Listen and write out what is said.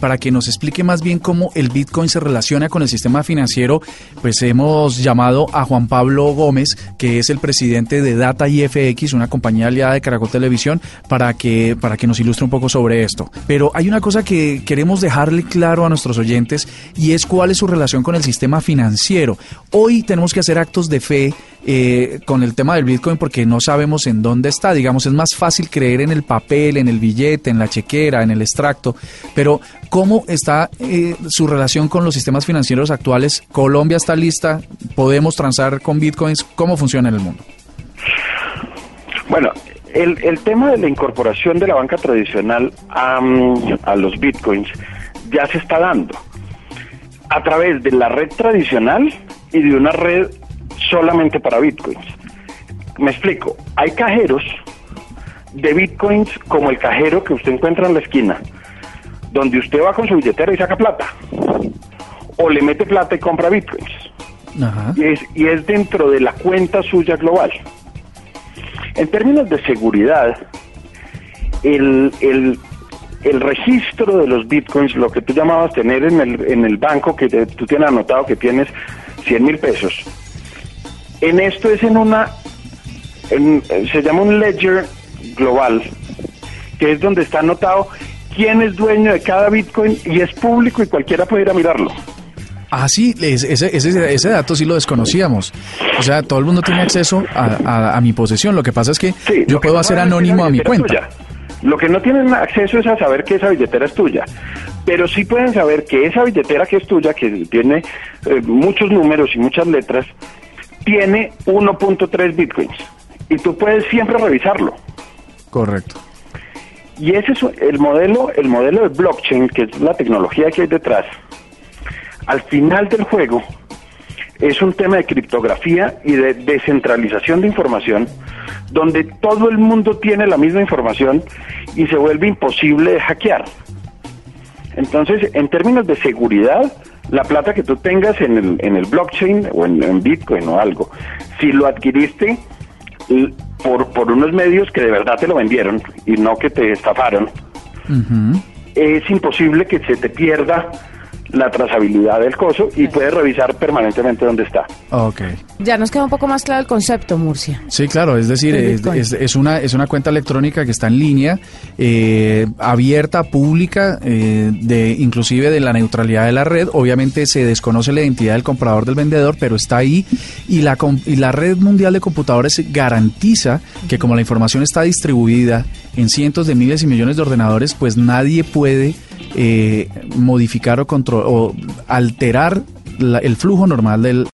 para que nos explique más bien cómo el Bitcoin se relaciona con el sistema financiero, pues hemos llamado a Juan Pablo Gómez, que es el presidente de Data IFX, una compañía aliada de Caracol Televisión, para que, para que nos ilustre un poco sobre esto. Pero hay una cosa que queremos dejarle claro a nuestros oyentes y es cuál es su relación con el sistema financiero. Hoy tenemos que hacer actos de fe eh, con el tema del Bitcoin porque no sabemos en dónde está. Digamos, es más fácil creer en el papel, en el billete, en la chequera, en el extracto, pero ¿cómo está eh, su relación con los sistemas financieros actuales? ¿Colombia está lista? ¿Podemos transar con Bitcoins? ¿Cómo funciona en el mundo? Bueno, el, el tema de la incorporación de la banca tradicional a, a los Bitcoins ya se está dando a través de la red tradicional y de una red solamente para bitcoins. Me explico, hay cajeros de bitcoins como el cajero que usted encuentra en la esquina, donde usted va con su billetera y saca plata, o le mete plata y compra bitcoins. Y, es, y es dentro de la cuenta suya global. En términos de seguridad, el, el, el registro de los bitcoins, lo que tú llamabas tener en el, en el banco, que tú tienes anotado que tienes 100 mil pesos, en esto es en una, se llama un ledger global, que es donde está anotado quién es dueño de cada Bitcoin y es público y cualquiera puede ir a mirarlo. Ah, sí, ese, ese, ese, dato sí lo desconocíamos. O sea, todo el mundo tiene acceso a, mi posesión. Lo que pasa es que yo puedo hacer anónimo a mi cuenta. Lo que no tienen acceso es a saber que esa billetera es tuya. Pero sí pueden saber que esa billetera que es tuya, que tiene eh, muchos números y muchas letras, tiene 1.3 bitcoins y tú puedes siempre revisarlo. Correcto. Y ese es el modelo, el modelo de blockchain, que es la tecnología que hay detrás. Al final del juego es un tema de criptografía y de descentralización de información, donde todo el mundo tiene la misma información y se vuelve imposible de hackear. Entonces, en términos de seguridad, la plata que tú tengas en el, en el blockchain o en, Bitcoin o algo, si lo adquiriste por, por unos medios que de verdad te lo vendieron y no que te estafaron, es imposible que se te pierda la trazabilidad del coso y puedes revisar permanentemente dónde está. Ok. Ya nos queda un poco más claro el concepto, Murcia. Sí, claro, es decir, es, una, es una cuenta electrónica que está en línea, eh, abierta, pública, eh, de inclusive de la neutralidad de la red. Obviamente se desconoce la identidad del comprador del vendedor, pero está ahí y la, y la red mundial de computadores garantiza que como la información está distribuida en cientos de miles y millones de ordenadores, pues nadie puede eh, modificar o, control, o alterar el flujo normal del,